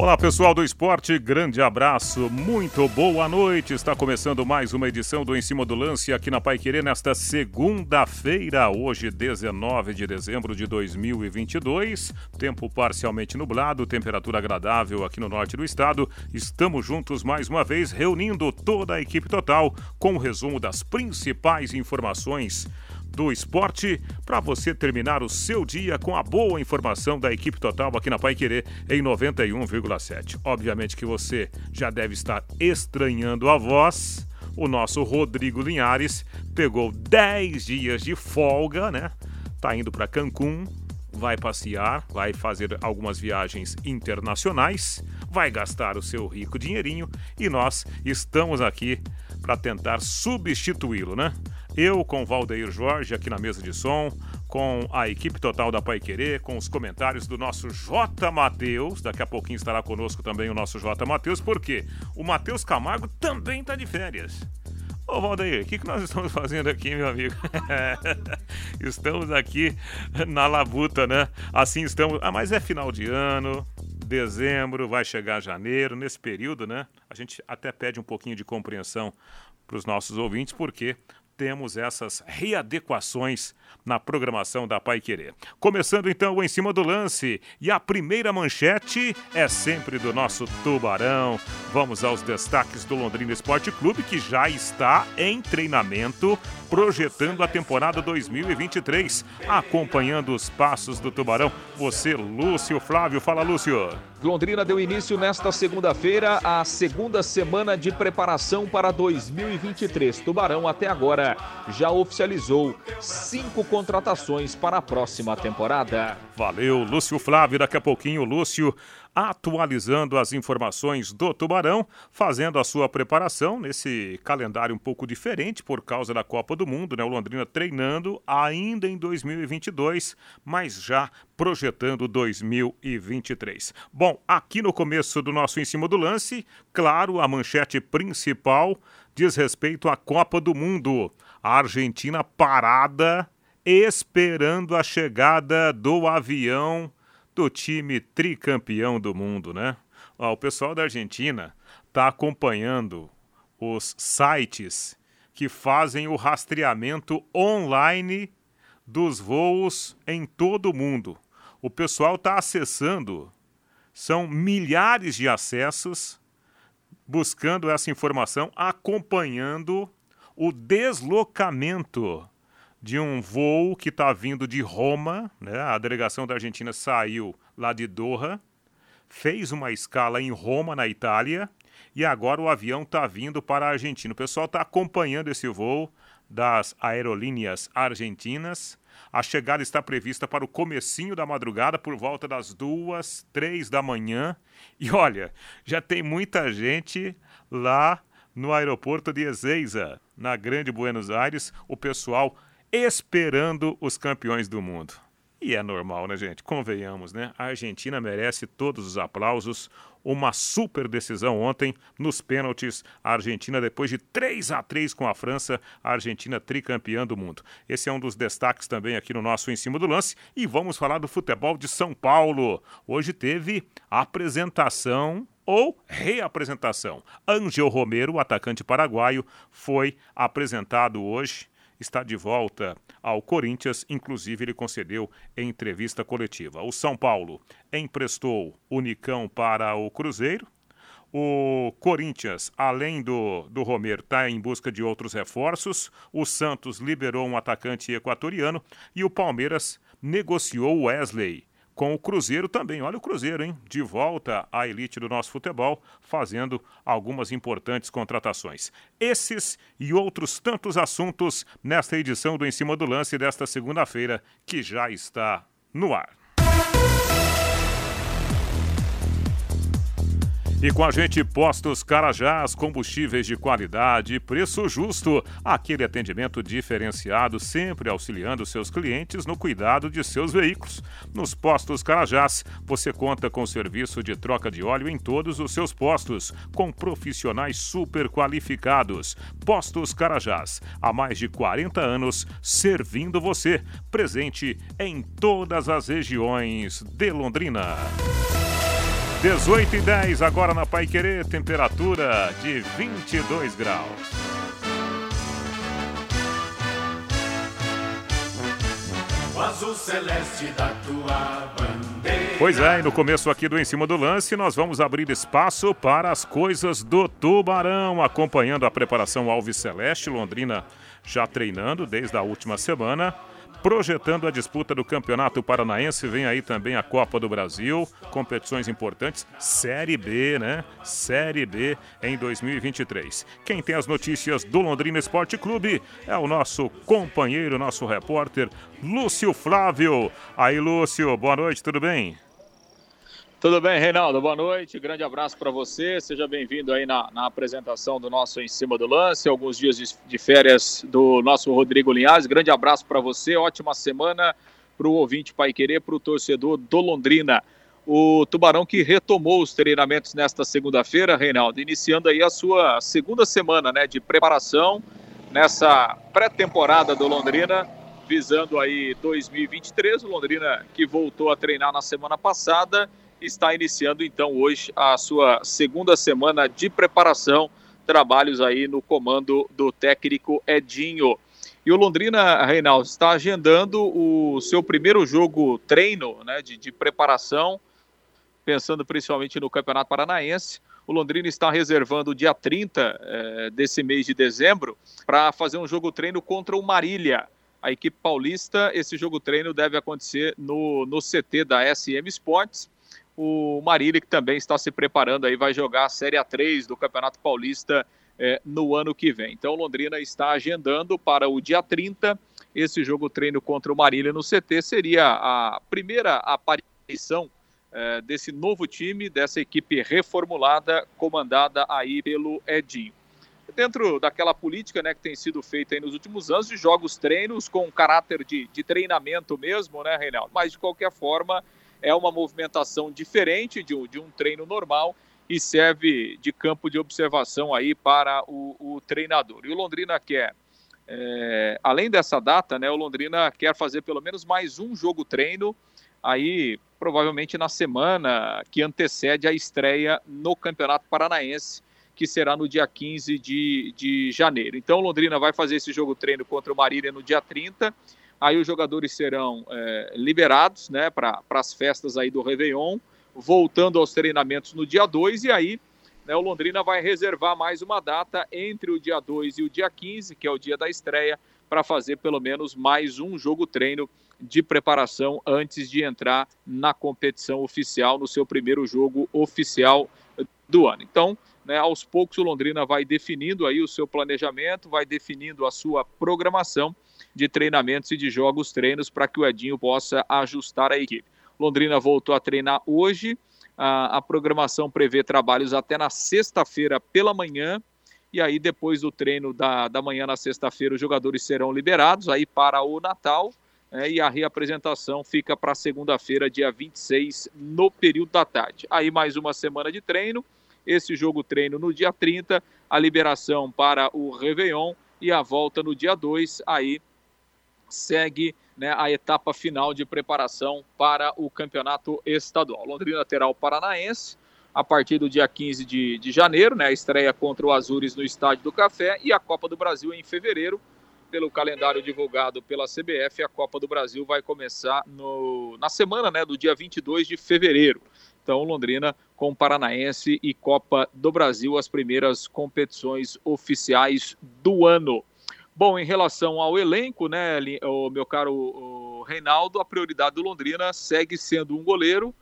Olá pessoal do esporte, grande abraço, muito boa noite. Está começando mais uma edição do Em Cima do Lance aqui na Pai Querer nesta segunda-feira, hoje 19 de dezembro de 2022. Tempo parcialmente nublado, temperatura agradável aqui no norte do estado. Estamos juntos mais uma vez, reunindo toda a equipe total com o resumo das principais informações do esporte para você terminar o seu dia com a boa informação da equipe total aqui na Pai Querer em 91,7. Obviamente que você já deve estar estranhando a voz. O nosso Rodrigo Linhares pegou 10 dias de folga, né? Tá indo para Cancún, vai passear, vai fazer algumas viagens internacionais, vai gastar o seu rico dinheirinho e nós estamos aqui para tentar substituí-lo, né? Eu com Valdeir Jorge aqui na mesa de som, com a equipe total da Pai Querer, com os comentários do nosso J. Matheus. Daqui a pouquinho estará conosco também o nosso J. Matheus, porque o Matheus Camargo também está de férias. Ô Valdeir, o que, que nós estamos fazendo aqui, meu amigo? estamos aqui na labuta, né? Assim estamos. Ah, mas é final de ano, dezembro, vai chegar janeiro, nesse período, né? A gente até pede um pouquinho de compreensão para os nossos ouvintes, porque temos essas readequações na programação da Pai Querer. Começando então em cima do lance e a primeira manchete é sempre do nosso Tubarão. Vamos aos destaques do Londrina Esporte Clube que já está em treinamento, projetando a temporada 2023, acompanhando os passos do Tubarão. Você, Lúcio Flávio, fala Lúcio. Londrina deu início nesta segunda-feira a segunda semana de preparação para 2023. Tubarão até agora já oficializou cinco contratações para a próxima temporada. Valeu, Lúcio Flávio. Daqui a pouquinho, Lúcio atualizando as informações do Tubarão, fazendo a sua preparação nesse calendário um pouco diferente por causa da Copa do Mundo, né? O Londrina treinando ainda em 2022, mas já projetando 2023. Bom, aqui no começo do nosso em cima do lance, claro, a manchete principal diz respeito à Copa do Mundo. A Argentina parada esperando a chegada do avião do time tricampeão do mundo, né? Ó, o pessoal da Argentina está acompanhando os sites que fazem o rastreamento online dos voos em todo o mundo. O pessoal está acessando, são milhares de acessos, buscando essa informação, acompanhando o deslocamento de um voo que está vindo de Roma, né? A delegação da Argentina saiu lá de Doha, fez uma escala em Roma, na Itália, e agora o avião está vindo para a Argentina. O pessoal está acompanhando esse voo das aerolíneas argentinas. A chegada está prevista para o comecinho da madrugada, por volta das duas, três da manhã. E olha, já tem muita gente lá no aeroporto de Ezeiza, na Grande Buenos Aires. O pessoal esperando os campeões do mundo. E é normal, né, gente? Convenhamos, né? A Argentina merece todos os aplausos. Uma super decisão ontem nos pênaltis. A Argentina, depois de 3 a 3 com a França, a Argentina tricampeã do mundo. Esse é um dos destaques também aqui no nosso Em Cima do Lance. E vamos falar do futebol de São Paulo. Hoje teve apresentação ou reapresentação. Angel Romero, o atacante paraguaio, foi apresentado hoje está de volta ao Corinthians, inclusive ele concedeu entrevista coletiva. O São Paulo emprestou o Nicão para o Cruzeiro. O Corinthians, além do, do Romero, está em busca de outros reforços. O Santos liberou um atacante equatoriano e o Palmeiras negociou Wesley com o Cruzeiro também. Olha o Cruzeiro, hein? De volta à elite do nosso futebol, fazendo algumas importantes contratações. Esses e outros tantos assuntos nesta edição do Em Cima do Lance desta segunda-feira, que já está no ar. E com a gente, Postos Carajás, combustíveis de qualidade preço justo. Aquele atendimento diferenciado, sempre auxiliando seus clientes no cuidado de seus veículos. Nos Postos Carajás, você conta com serviço de troca de óleo em todos os seus postos, com profissionais super qualificados. Postos Carajás, há mais de 40 anos, servindo você. Presente em todas as regiões de Londrina. 18 e 10 agora na Pai Querer, temperatura de 22 graus. O azul celeste da tua bandeira. Pois é, e no começo aqui do Em Cima do Lance, nós vamos abrir espaço para as coisas do Tubarão, acompanhando a preparação Alves Celeste, Londrina já treinando desde a última semana projetando a disputa do Campeonato Paranaense. Vem aí também a Copa do Brasil, competições importantes, Série B, né? Série B em 2023. Quem tem as notícias do Londrina Esporte Clube é o nosso companheiro, nosso repórter, Lúcio Flávio. Aí, Lúcio, boa noite, tudo bem? Tudo bem, Reinaldo? Boa noite, grande abraço para você. Seja bem-vindo aí na, na, apresentação do nosso Em Cima do Lance, alguns dias de, de férias do nosso Rodrigo Linhares. Grande abraço para você, ótima semana para o ouvinte Pai Querer, para o torcedor do Londrina. O Tubarão que retomou os treinamentos nesta segunda-feira, Reinaldo, iniciando aí a sua segunda semana né, de preparação nessa pré-temporada do Londrina, visando aí 2023. O Londrina que voltou a treinar na semana passada está iniciando então hoje a sua segunda semana de preparação, trabalhos aí no comando do técnico Edinho. E o Londrina, Reinaldo, está agendando o seu primeiro jogo treino né, de, de preparação, pensando principalmente no Campeonato Paranaense. O Londrina está reservando o dia 30 eh, desse mês de dezembro para fazer um jogo treino contra o Marília. A equipe paulista, esse jogo treino deve acontecer no, no CT da SM Sports o Marília, que também está se preparando aí, vai jogar a Série A3 do Campeonato Paulista é, no ano que vem. Então, Londrina está agendando para o dia 30 esse jogo treino contra o Marília no CT. Seria a primeira aparição é, desse novo time, dessa equipe reformulada, comandada aí pelo Edinho. Dentro daquela política né, que tem sido feita nos últimos anos, de jogos treinos com caráter de, de treinamento mesmo, né, Reinaldo? Mas, de qualquer forma, é uma movimentação diferente de um, de um treino normal e serve de campo de observação aí para o, o treinador. E o Londrina quer, é, além dessa data, né, o Londrina quer fazer pelo menos mais um jogo treino aí provavelmente na semana que antecede a estreia no Campeonato Paranaense, que será no dia 15 de, de janeiro. Então, Londrina vai fazer esse jogo treino contra o Marília no dia 30 Aí os jogadores serão é, liberados né, para as festas aí do Réveillon, voltando aos treinamentos no dia 2, e aí né, o Londrina vai reservar mais uma data entre o dia 2 e o dia 15, que é o dia da estreia, para fazer pelo menos mais um jogo treino de preparação antes de entrar na competição oficial, no seu primeiro jogo oficial do ano. Então, né, aos poucos o Londrina vai definindo aí o seu planejamento, vai definindo a sua programação de treinamentos e de jogos treinos para que o Edinho possa ajustar a equipe. Londrina voltou a treinar hoje. A, programação prevê trabalhos até na sexta-feira pela manhã. E aí, depois do treino da, da manhã na sexta-feira, os jogadores serão liberados aí para o Natal. É, e a reapresentação fica para segunda-feira, dia 26, no período da tarde. Aí mais uma semana de treino, esse jogo treino no dia 30, a liberação para o Réveillon e a volta no dia 2, aí segue né, a etapa final de preparação para o campeonato estadual. Londrina terá o Paranaense a partir do dia 15 de, de janeiro, né, a estreia contra o Azures no Estádio do Café e a Copa do Brasil em fevereiro. Pelo calendário divulgado pela CBF, a Copa do Brasil vai começar no, na semana né, do dia 22 de fevereiro. Então, Londrina com Paranaense e Copa do Brasil, as primeiras competições oficiais do ano. Bom, em relação ao elenco, né, o meu caro Reinaldo, a prioridade do Londrina segue sendo um goleiro.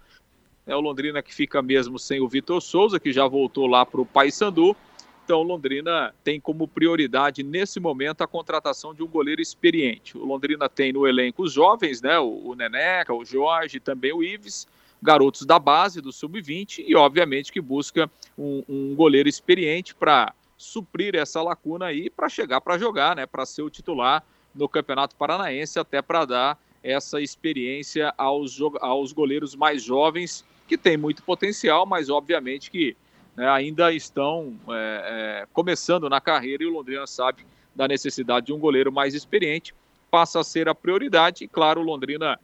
É o Londrina que fica mesmo sem o Vitor Souza, que já voltou lá para o Paysandu. Então, Londrina tem como prioridade nesse momento a contratação de um goleiro experiente. O Londrina tem no elenco os jovens, né, o, o Neneca, o Jorge, também o Ives, garotos da base, do sub-20, e obviamente que busca um, um goleiro experiente para suprir essa lacuna aí, para chegar para jogar, né, para ser o titular no Campeonato Paranaense, até para dar essa experiência aos, aos goleiros mais jovens, que têm muito potencial, mas obviamente que né, ainda estão é, é, começando na carreira e o Londrina sabe da necessidade de um goleiro mais experiente, passa a ser a prioridade. E, claro, o Londrina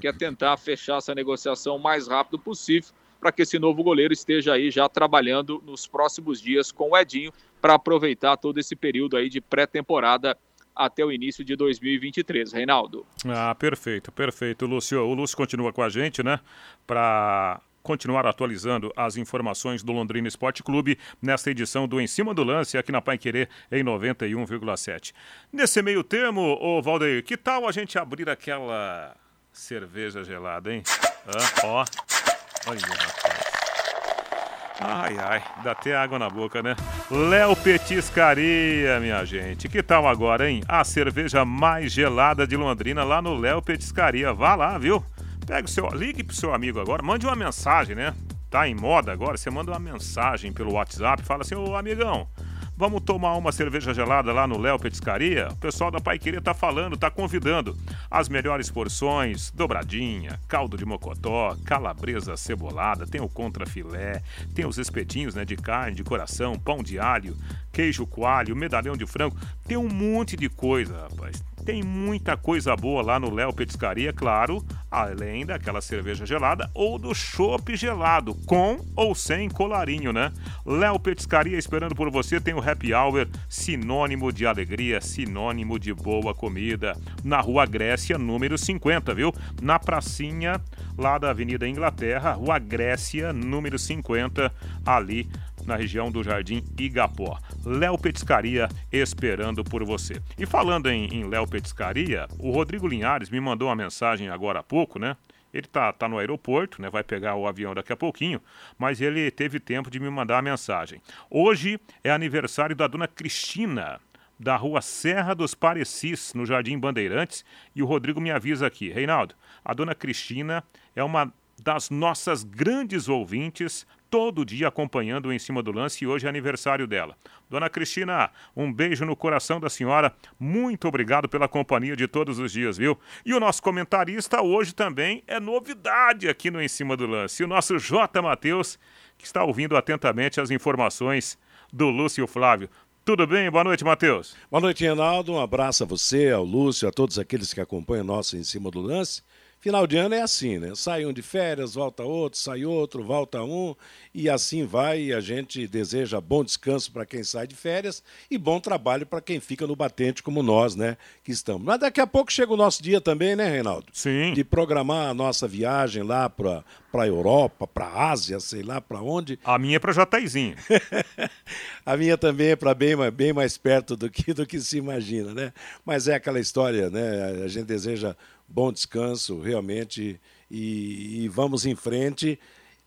quer tentar fechar essa negociação o mais rápido possível para que esse novo goleiro esteja aí já trabalhando nos próximos dias com o Edinho para aproveitar todo esse período aí de pré-temporada até o início de 2023. Reinaldo. Ah, perfeito, perfeito, Lúcio. O Lúcio continua com a gente, né? Para continuar atualizando as informações do Londrina Esporte Clube nesta edição do Em Cima do Lance aqui na Pai Querer em 91,7. Nesse meio termo, ô Valdeir, que tal a gente abrir aquela cerveja gelada, hein? Ah, ó, olha, rapaz. Ai, ai, dá até água na boca, né? Léo Petiscaria, minha gente. Que tal agora, hein? A cerveja mais gelada de Londrina lá no Léo Petiscaria. Vá lá, viu? Pega o seu, ligue pro seu amigo agora, mande uma mensagem, né? Tá em moda agora, você manda uma mensagem pelo WhatsApp, fala assim: "Ô amigão, Vamos tomar uma cerveja gelada lá no Léo Petiscaria? O pessoal da Paiqueria tá falando, tá convidando. As melhores porções, dobradinha, caldo de mocotó, calabresa cebolada, tem o contrafilé, tem os espetinhos né, de carne, de coração, pão de alho, queijo coalho, medalhão de frango. Tem um monte de coisa, rapaz. Tem muita coisa boa lá no Léo Petiscaria, claro, além daquela cerveja gelada ou do chopp gelado, com ou sem colarinho, né? Léo Petiscaria esperando por você, tem o Happy Hour, sinônimo de alegria, sinônimo de boa comida, na Rua Grécia, número 50, viu? Na pracinha lá da Avenida Inglaterra, Rua Grécia, número 50, ali na região do Jardim Igapó. Léo Petiscaria esperando por você. E falando em, em Léo Petiscaria, o Rodrigo Linhares me mandou uma mensagem agora há pouco, né? Ele tá, tá no aeroporto, né? Vai pegar o avião daqui a pouquinho, mas ele teve tempo de me mandar a mensagem. Hoje é aniversário da dona Cristina, da rua Serra dos Parecis, no Jardim Bandeirantes, e o Rodrigo me avisa aqui. Reinaldo, a dona Cristina é uma das nossas grandes ouvintes, todo dia acompanhando Em Cima do Lance e hoje é aniversário dela. Dona Cristina, um beijo no coração da senhora. Muito obrigado pela companhia de todos os dias, viu? E o nosso comentarista hoje também é novidade aqui no Em Cima do Lance. O nosso J. Matheus, que está ouvindo atentamente as informações do Lúcio Flávio. Tudo bem? Boa noite, Matheus. Boa noite, Reinaldo. Um abraço a você, ao Lúcio, a todos aqueles que acompanham o nosso Em Cima do Lance. Final de ano é assim, né? Sai um de férias, volta outro, sai outro, volta um, e assim vai. E a gente deseja bom descanso para quem sai de férias e bom trabalho para quem fica no batente, como nós, né? Que estamos. Mas daqui a pouco chega o nosso dia também, né, Reinaldo? Sim. De programar a nossa viagem lá para a Europa, para a Ásia, sei lá para onde. A minha é para Jataizinho. a minha também é para bem, bem mais perto do que, do que se imagina, né? Mas é aquela história, né? A gente deseja bom descanso, realmente, e, e vamos em frente.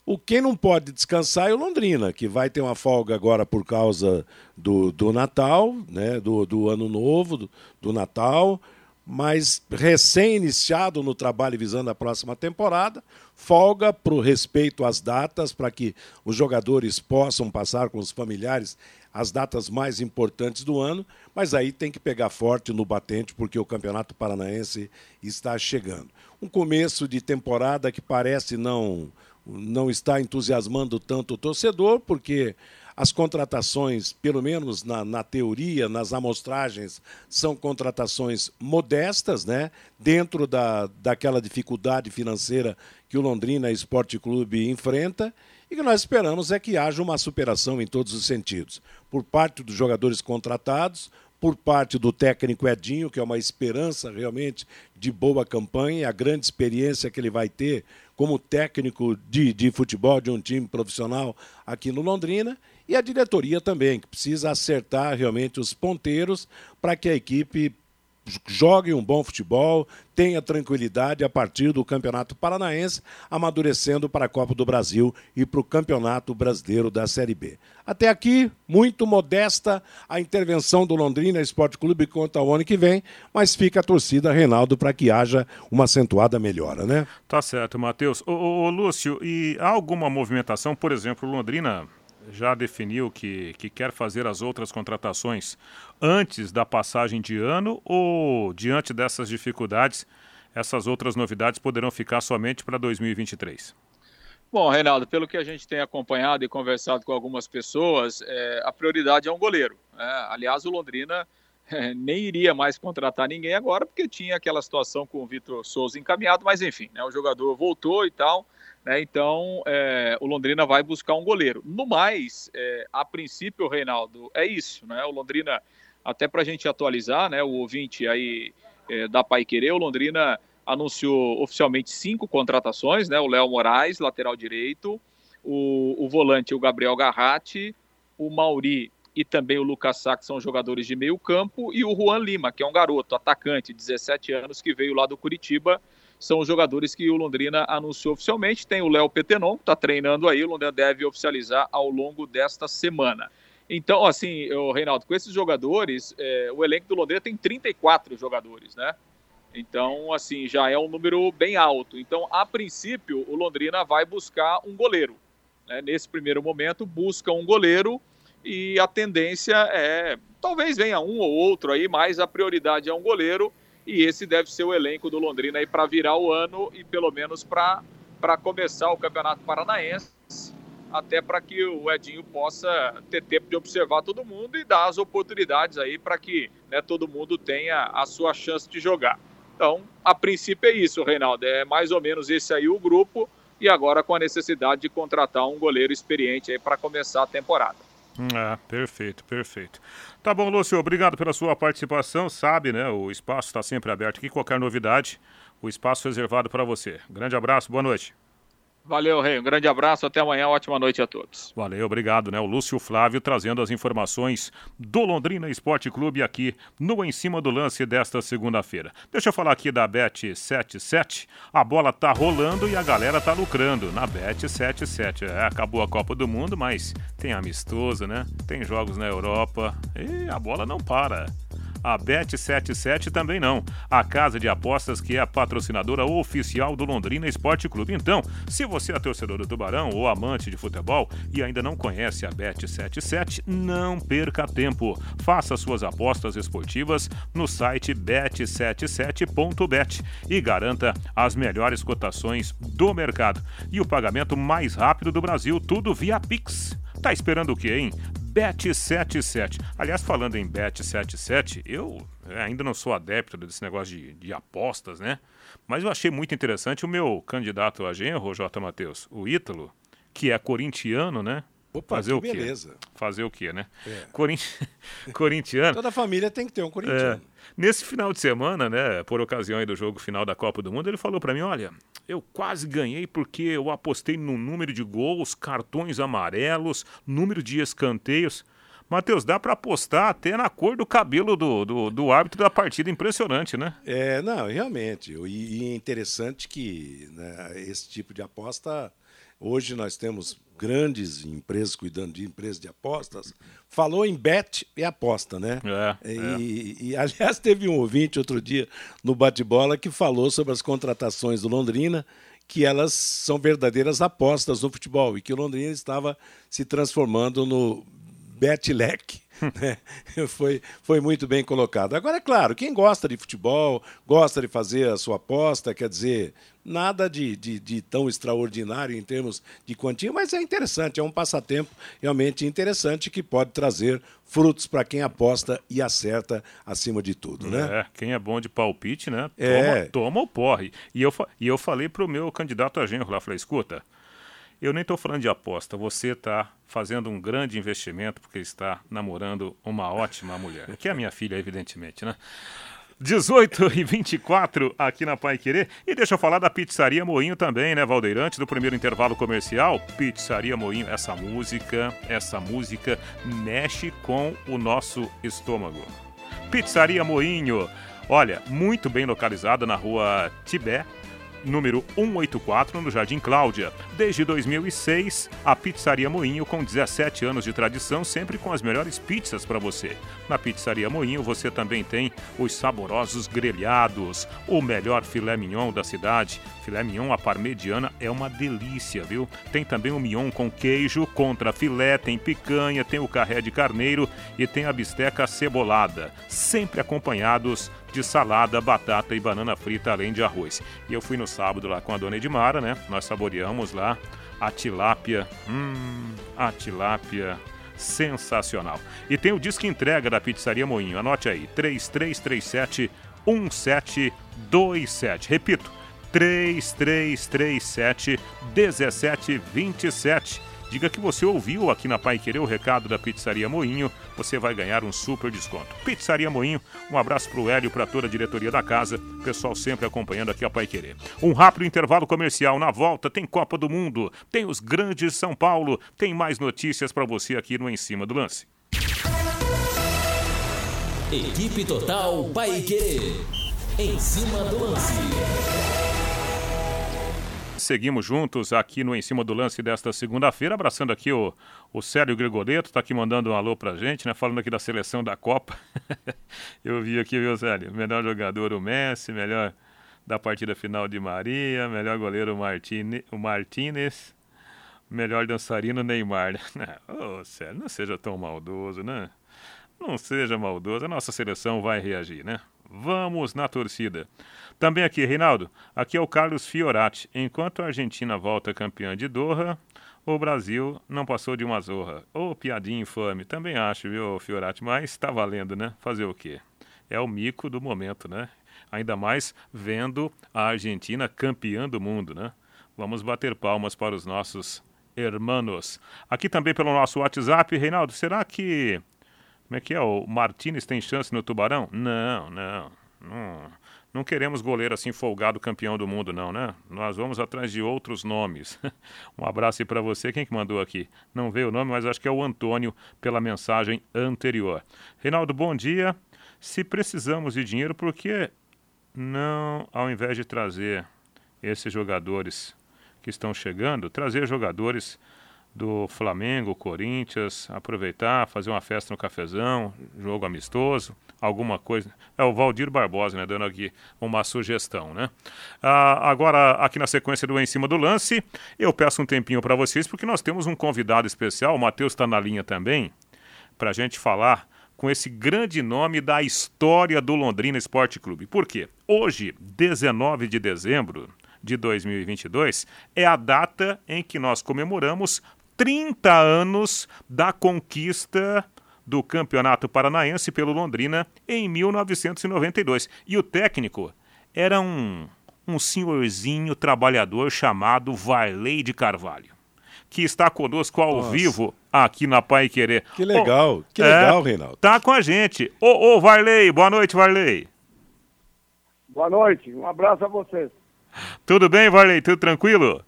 O quem não pode descansar é o Londrina, que vai ter uma folga agora por causa do, do Natal, né, do, do Ano Novo, do, do Natal, mas recém-iniciado no trabalho visando a próxima temporada, folga para o respeito às datas, para que os jogadores possam passar com os familiares as datas mais importantes do ano, mas aí tem que pegar forte no batente, porque o Campeonato Paranaense está chegando. Um começo de temporada que parece não, não está entusiasmando tanto o torcedor, porque as contratações, pelo menos na, na, teoria, nas amostragens, são contratações modestas, né? dentro da, daquela dificuldade financeira que o Londrina Esporte Clube enfrenta. E que nós esperamos é que haja uma superação em todos os sentidos. Por parte dos jogadores contratados, por parte do técnico Edinho, que é uma esperança realmente de boa campanha, a grande experiência que ele vai ter como técnico de, de futebol de um time profissional aqui no Londrina, e a diretoria também, que precisa acertar realmente os ponteiros para que a equipe jogue um bom futebol, tenha tranquilidade a partir do Campeonato Paranaense, amadurecendo para a Copa do Brasil e para o Campeonato Brasileiro da Série B. Até aqui, muito modesta a intervenção do Londrina Esporte Clube contra o ano que vem, mas fica a torcida, Reinaldo, para que haja uma acentuada melhora, né? Tá certo, Matheus. Ô, ô, ô, Lúcio, e há alguma movimentação, por exemplo, Londrina já definiu que, que quer fazer as outras contratações antes da passagem de ano ou, diante dessas dificuldades, essas outras novidades poderão ficar somente para 2023? Bom, Reinaldo, pelo que a gente tem acompanhado e conversado com algumas pessoas, é, a prioridade é um goleiro. Né? Aliás, o Londrina é, nem iria mais contratar ninguém agora, porque tinha aquela situação com o Vitor Souza encaminhado, mas enfim, né, o jogador voltou e tal. Né, então, é, o Londrina vai buscar um goleiro. No mais, é, a princípio, Reinaldo, é isso. Né, o Londrina, até para a gente atualizar, né, o ouvinte aí é, da Pai Querer, o Londrina anunciou oficialmente cinco contratações, né, o Léo Moraes, lateral direito, o, o volante, o Gabriel Garratti, o Mauri e também o Lucas Sá, que são jogadores de meio campo, e o Juan Lima, que é um garoto, atacante, 17 anos, que veio lá do Curitiba, são os jogadores que o Londrina anunciou oficialmente. Tem o Léo Petenon, que está treinando aí, o Londrina deve oficializar ao longo desta semana. Então, assim, o Reinaldo, com esses jogadores, é, o elenco do Londrina tem 34 jogadores, né? Então, assim, já é um número bem alto. Então, a princípio, o Londrina vai buscar um goleiro. Né? Nesse primeiro momento, busca um goleiro e a tendência é talvez venha um ou outro aí, mas a prioridade é um goleiro e esse deve ser o elenco do Londrina aí para virar o ano e pelo menos para começar o Campeonato Paranaense, até para que o Edinho possa ter tempo de observar todo mundo e dar as oportunidades aí para que né, todo mundo tenha a sua chance de jogar. Então, a princípio é isso, Reinaldo, é mais ou menos esse aí o grupo e agora com a necessidade de contratar um goleiro experiente aí para começar a temporada. É, perfeito, perfeito. Tá bom, Lúcio, obrigado pela sua participação. Sabe, né? O espaço está sempre aberto aqui. Qualquer novidade, o espaço reservado para você. Grande abraço, boa noite. Valeu, Rei. Um grande abraço, até amanhã, ótima noite a todos. Valeu, obrigado, né? O Lúcio Flávio trazendo as informações do Londrina Esporte Clube aqui no Em Cima do Lance desta segunda-feira. Deixa eu falar aqui da Bet 77. A bola tá rolando e a galera tá lucrando na Bet 77. É, acabou a Copa do Mundo, mas tem amistoso, né? Tem jogos na Europa e a bola não para. A Bet77 também não. A casa de apostas que é a patrocinadora oficial do Londrina Esporte Clube. Então, se você é torcedor do Tubarão ou amante de futebol e ainda não conhece a Bet77, não perca tempo. Faça suas apostas esportivas no site bet77.bet e garanta as melhores cotações do mercado e o pagamento mais rápido do Brasil, tudo via Pix. Tá esperando o quê, hein? Bet77. Aliás, falando em Bet77, eu ainda não sou adepto desse negócio de, de apostas, né? Mas eu achei muito interessante o meu candidato a genro, J. Matheus, o Ítalo, que é corintiano, né? Opa, Fazer o quê? beleza. Fazer o quê, né? É. Corinti... corintiano. Toda família tem que ter um corintiano. É, nesse final de semana, né, por ocasião do jogo final da Copa do Mundo, ele falou para mim, olha, eu quase ganhei porque eu apostei no número de gols, cartões amarelos, número de escanteios. Matheus, dá para apostar até na cor do cabelo do, do, do árbitro da partida, impressionante, né? É, não, realmente. E, e é interessante que né, esse tipo de aposta, hoje nós temos grandes empresas cuidando de empresas de apostas. Falou em bet e aposta, né? É, e, e, aliás, teve um ouvinte outro dia no bate-bola que falou sobre as contratações do Londrina, que elas são verdadeiras apostas no futebol e que o Londrina estava se transformando no Betlec. né? foi, foi muito bem colocado. Agora, é claro, quem gosta de futebol, gosta de fazer a sua aposta, quer dizer, nada de, de, de tão extraordinário em termos de quantia, mas é interessante, é um passatempo realmente interessante que pode trazer frutos para quem aposta e acerta acima de tudo, né? É, quem é bom de palpite, né? Toma, É. toma o porre. E eu, e eu falei pro meu candidato a genro lá, falei, escuta, eu nem estou falando de aposta, você está fazendo um grande investimento porque está namorando uma ótima mulher, que é a minha filha, evidentemente, né? 18 e 24 aqui na Pai Querer. E deixa eu falar da Pizzaria Moinho também, né, Valdeirante? Do primeiro intervalo comercial, Pizzaria Moinho. Essa música, essa música mexe com o nosso estômago. Pizzaria Moinho. Olha, muito bem localizada na rua Tibé, número 184, no Jardim Cláudia. Desde 2006, a Pizzaria Moinho, com 17 anos de tradição, sempre com as melhores pizzas para você. Na Pizzaria Moinho você também tem os saborosos grelhados, o melhor filé mignon da cidade. Filé mignon à parmegiana é uma delícia, viu? Tem também o mignon com queijo, contra filé, tem picanha, tem o carré de carneiro e tem a bisteca cebolada, sempre acompanhados de salada, batata e banana frita, além de arroz. E eu fui no sábado lá com a dona Edmara, né? Nós saboreamos lá a tilápia. Hum, a tilápia sensacional. E tem o disco entrega da Pizzaria Moinho. Anote aí: 3337 1727. Repito: 3337 1727. Diga que você ouviu aqui na Pai Querer o recado da Pizzaria Moinho, você vai ganhar um super desconto. Pizzaria Moinho, um abraço pro Hélio, para toda a diretoria da casa, pessoal sempre acompanhando aqui a Pai Querer. Um rápido intervalo comercial, na volta tem Copa do Mundo, tem os grandes São Paulo, tem mais notícias para você aqui no Em Cima do Lance. Equipe Total Paiquerê. Em cima do lance. Seguimos juntos aqui no Em Cima do Lance desta segunda-feira, abraçando aqui o, o Sérgio Gregoreto, tá aqui mandando um alô pra gente, né? Falando aqui da seleção da Copa. Eu vi aqui, viu, Sérgio? Melhor jogador o Messi, melhor da partida final de Maria, melhor goleiro o, Martine, o Martinez, melhor dançarino Neymar. Ô, oh, Sérgio, não seja tão maldoso, né? Não seja maldoso, a nossa seleção vai reagir, né? Vamos na torcida. Também aqui, Reinaldo, aqui é o Carlos Fiorati. Enquanto a Argentina volta campeã de Doha, o Brasil não passou de uma zorra. Ô, oh, piadinha infame. Também acho, viu, Fiorati? Mas tá valendo, né? Fazer o quê? É o mico do momento, né? Ainda mais vendo a Argentina campeã do mundo, né? Vamos bater palmas para os nossos hermanos. Aqui também pelo nosso WhatsApp, Reinaldo, será que como é que é? O Martinez tem chance no Tubarão? Não, não. Não, não queremos goleiro assim folgado campeão do mundo, não, né? Nós vamos atrás de outros nomes. um abraço aí para você. Quem que mandou aqui? Não veio o nome, mas acho que é o Antônio pela mensagem anterior. Reinaldo, bom dia. Se precisamos de dinheiro, por que não, ao invés de trazer esses jogadores que estão chegando, trazer jogadores do Flamengo, Corinthians, aproveitar, fazer uma festa no cafezão, jogo amistoso, alguma coisa. É o Valdir Barbosa, né, dando aqui uma sugestão, né? Ah, agora, aqui na sequência do Em Cima do Lance, eu peço um tempinho para vocês, porque nós temos um convidado especial, o Matheus está na linha também, para a gente falar com esse grande nome da história do Londrina Esporte Clube. Por quê? Hoje, 19 de dezembro de 2022, é a data em que nós comemoramos 30 anos da conquista do Campeonato Paranaense pelo Londrina em 1992. E o técnico era um, um senhorzinho trabalhador chamado Varley de Carvalho, que está conosco ao Nossa. vivo aqui na Pai Querer. Que legal, oh, que legal, é, Reinaldo. Tá com a gente. Ô, oh, oh, Varley, boa noite, Varley. Boa noite, um abraço a vocês. Tudo bem, Varley? Tudo tranquilo?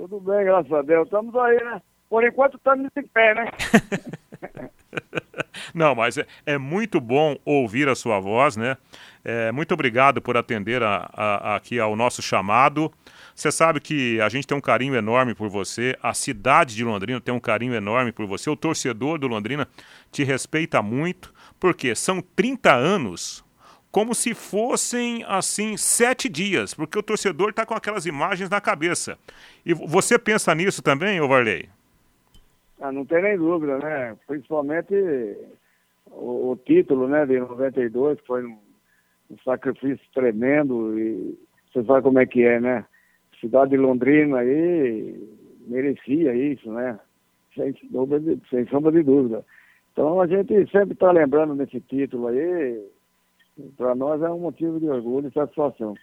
Tudo bem, graças a Deus. Estamos aí, né? Por enquanto estamos em pé, né? Não, mas é, é, muito bom ouvir a sua voz, né? É, muito obrigado por atender a, a, aqui ao nosso chamado. Você sabe que a gente tem um carinho enorme por você, a cidade de Londrina tem um carinho enorme por você, o torcedor do Londrina te respeita muito, porque são 30 anos como se fossem assim sete dias, porque o torcedor está com aquelas imagens na cabeça. E você pensa nisso também, ô Varley? Ah, não tem nem dúvida, né? Principalmente o, o, título, né, de 92, que foi um, um, sacrifício tremendo e você sabe como é que é, né? Cidade de Londrina aí merecia isso, né? Sem, sem sombra de dúvida. Então a gente sempre está lembrando nesse título aí, para nós é um motivo de orgulho e satisfação.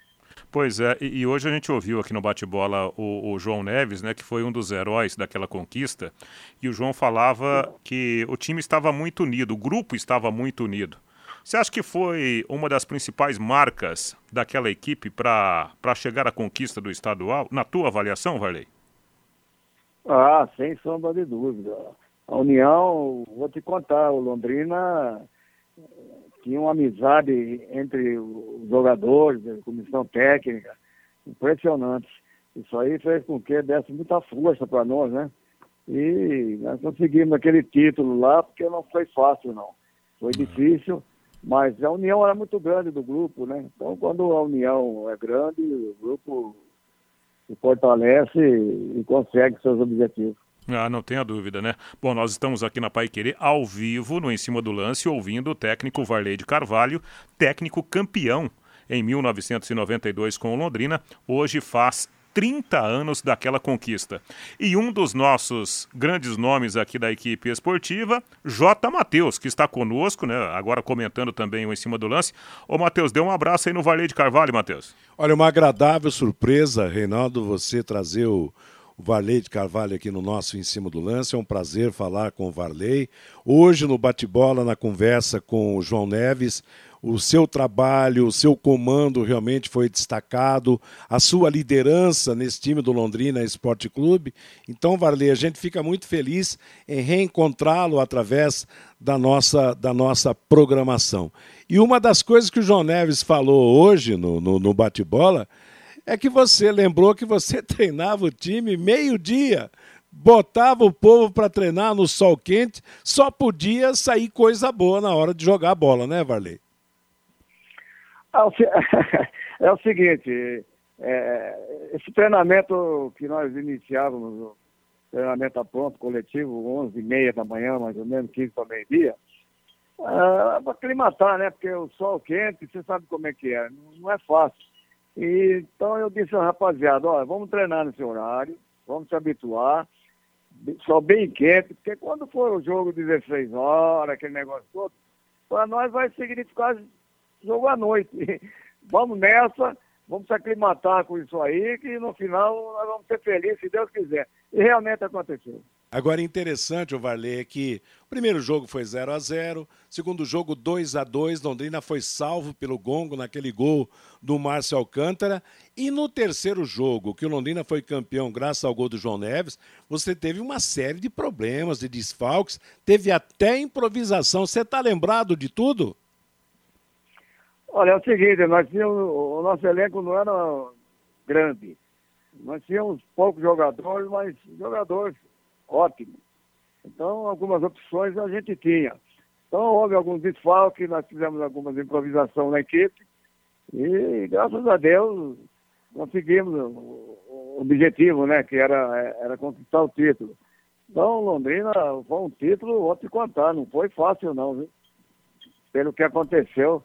Pois é, e, hoje a gente ouviu aqui no bate-bola o, o, João Neves, né, que foi um dos heróis daquela conquista, e o João falava que o time estava muito unido, o grupo estava muito unido. Você acha que foi uma das principais marcas daquela equipe para chegar à conquista do estadual, na tua avaliação, Varley? Ah, sem sombra de dúvida. A União, vou te contar, o Londrina tinha uma amizade entre os jogadores, a comissão técnica, impressionante. Isso aí fez com que desse muita força para nós, né? E nós conseguimos aquele título lá, porque não foi fácil, não. Foi difícil, mas a união era muito grande do grupo, né? Então, quando a união é grande, o grupo se fortalece e consegue seus objetivos. Ah, não tenha dúvida, né? Bom, nós estamos aqui na Pai Querer ao vivo, no Em Cima do Lance, ouvindo o técnico Varley de Carvalho, técnico campeão em 1992 com o Londrina, hoje faz 30 anos daquela conquista. E um dos nossos grandes nomes aqui da equipe esportiva, J. Matheus, que está conosco, né? Agora comentando também o em cima do lance. Ô, Matheus, dê um abraço aí no Varley de Carvalho, Matheus. Olha, uma agradável surpresa, Reinaldo, você trazer o, o Varley de Carvalho aqui no nosso Em Cima do Lance. É um prazer falar com o Varley. Hoje, no bate-bola, na conversa com o João Neves, o seu trabalho, o seu comando realmente foi destacado, a sua liderança nesse time do Londrina Esporte Clube. Então, Varley, a gente fica muito feliz em reencontrá-lo através da nossa, da nossa programação. E uma das coisas que o João Neves falou hoje no, no, no bate-bola é que você lembrou que você treinava o time meio-dia botava o povo para treinar no sol quente, só podia sair coisa boa na hora de jogar a bola, né, Varley? É o seguinte, é, esse treinamento que nós iniciávamos, treinamento a pronto, coletivo, 11 e meia da manhã, mais ou menos, 15 para meio-dia, é, para aclimatar, né? Porque o sol quente, você sabe como é que é, não é fácil. E, então eu disse ao rapaziada, olha, vamos treinar nesse horário, vamos se habituar, sol bem quente, porque quando for o jogo 16 horas, aquele negócio todo, para nós vai significar jogo à noite. vamos nessa, vamos se aclimatar com isso aí, que no final nós vamos ser felizes, se Deus quiser. E realmente aconteceu. Agora, interessante, o Varley, é que o primeiro jogo foi 0 a 0 segundo jogo 2 a 2 Londrina foi salvo pelo Gongo naquele gol do Márcio Alcântara. E no terceiro jogo, que o Londrina foi campeão graças ao gol do João Neves, você teve uma série de problemas, de desfalques, teve até improvisação. Você está lembrado de tudo? Olha, é o seguinte, nós tínhamos, o nosso elenco não era grande. Nós tínhamos poucos jogadores, mas jogadores ótimos. Então, algumas opções a gente tinha. Então, houve alguns desfalques, nós fizemos algumas improvisações na equipe e, graças a Deus, conseguimos o objetivo, né, que era, era conquistar o título. Então, Londrina foi um título, vou te contar, não foi fácil não, viu? Pelo que aconteceu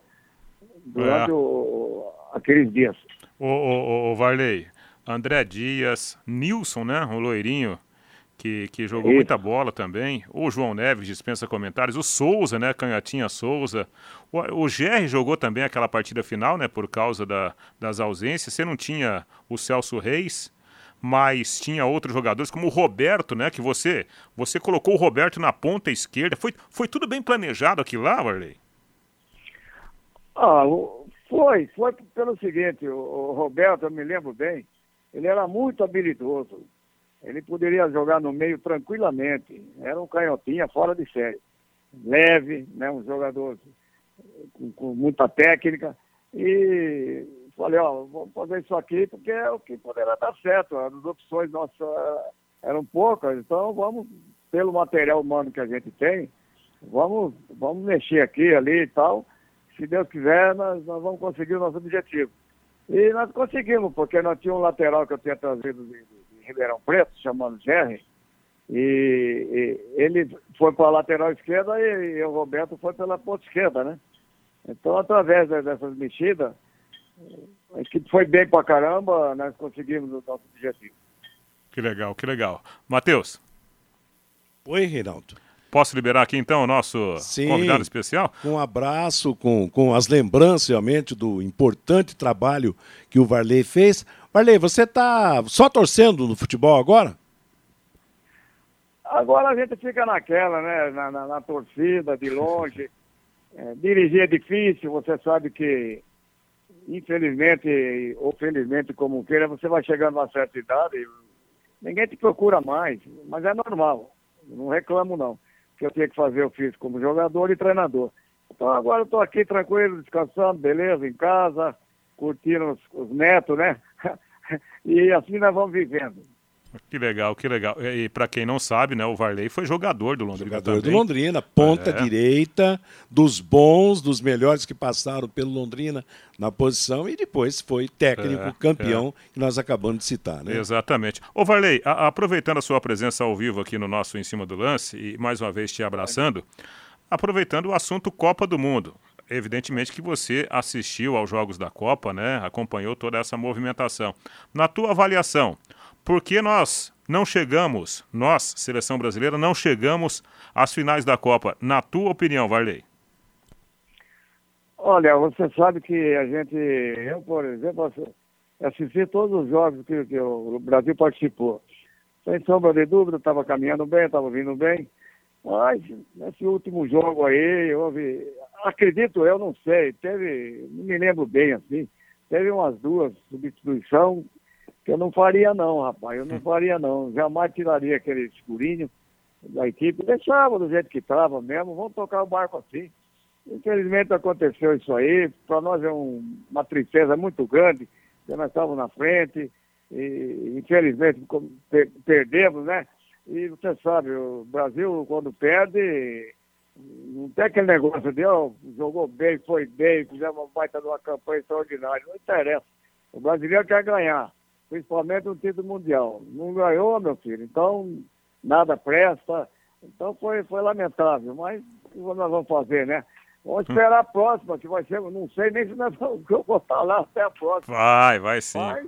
durante é. o, aqueles dias. O, o, o, Varley, André Dias, Nilson, né? O loirinho, que, que jogou Isso. muita bola também. O João Neves dispensa comentários. O Souza, né? Canhotinha Souza. O, o GR jogou também aquela partida final, né? Por causa da, das ausências. Você não tinha o Celso Reis, mas tinha outros jogadores, como o Roberto, né? Que você você colocou o Roberto na ponta esquerda. Foi, foi tudo bem planejado aqui lá, Varley? Ah, foi, foi pelo seguinte, o, o Roberto, eu me lembro bem, ele era muito habilidoso. Ele poderia jogar no meio tranquilamente. Era um canhotinha fora de série. Leve, né, um jogador com, com muita técnica. E falei, ó, vamos fazer isso aqui porque é o que poderá dar certo. As opções nossas eram poucas, então vamos, pelo material humano que a gente tem, vamos, vamos mexer aqui, ali e tal se Deus quiser, nós, nós vamos conseguir o nosso objetivo. E nós conseguimos, porque nós tínhamos um lateral que eu tinha trazido de, de Ribeirão Preto, chamando Jerry, e, e ele foi para a lateral esquerda e, e, o Roberto foi pela ponta esquerda, né? Então, através dessas mexidas, a equipe foi bem pra caramba, nós conseguimos o nosso objetivo. Que legal, que legal. Matheus. Oi, Reinaldo. Posso liberar aqui então o nosso Sim, convidado especial? Um abraço com, com as lembranças realmente do importante trabalho que o Varley fez. Varley, você está só torcendo no futebol agora? Agora a gente fica naquela, né? Na, na, na torcida, de longe. É, dirigir é difícil, você sabe que, infelizmente ou felizmente, como queira, você vai chegando a uma certa idade e ninguém te procura mais, mas é normal, não reclamo não que eu tinha que fazer, eu fiz como jogador e treinador. Então agora eu tô aqui tranquilo, descansando, beleza, em casa, curtindo os, os netos, né? e assim nós vamos vivendo. Que legal, que legal. E, e para quem não sabe, né, o Varley foi jogador do Londrina Jogador também. do Londrina, ponta É. direita, dos bons, dos melhores que passaram pelo Londrina na posição e depois foi técnico É, campeão que nós acabamos de citar, né? Exatamente. Ô Varley, a- aproveitando a sua presença ao vivo aqui no nosso Em Cima do Lance e mais uma vez te abraçando, aproveitando o assunto Copa do Mundo. Evidentemente que você assistiu aos Jogos da Copa, né? Acompanhou toda essa movimentação. Na tua avaliação, por que nós não chegamos, nós, seleção brasileira, não chegamos às finais da Copa? Na tua opinião, Varley? Olha, você sabe que a gente, eu, por exemplo, assi- assisti todos os jogos que, que o Brasil participou. Sem sombra de dúvida, estava caminhando bem, estava vindo bem. Mas nesse último jogo aí, houve. Acredito eu, não sei, teve. Não me lembro bem assim. Teve umas duas substituições que eu não faria não, rapaz. Eu não faria não. Jamais tiraria aquele escurinho da equipe. Deixava do jeito que estava mesmo. Vamos tocar o barco assim. Infelizmente aconteceu isso aí. Para nós é um- uma tristeza muito grande, porque nós estávamos na frente e infelizmente per- perdemos, né? E você sabe, o Brasil quando perde, não tem aquele negócio de ó, jogou bem, foi bem, fizemos uma baita de uma campanha extraordinária. Não interessa. O brasileiro quer ganhar, principalmente um título mundial. Não ganhou, meu filho, então nada presta. Então foi, foi lamentável, mas o que nós vamos fazer, né? Vamos esperar a próxima, que vai ser, não sei nem se nós vamos eu vou estar lá até a próxima. Vai, vai sim. Mas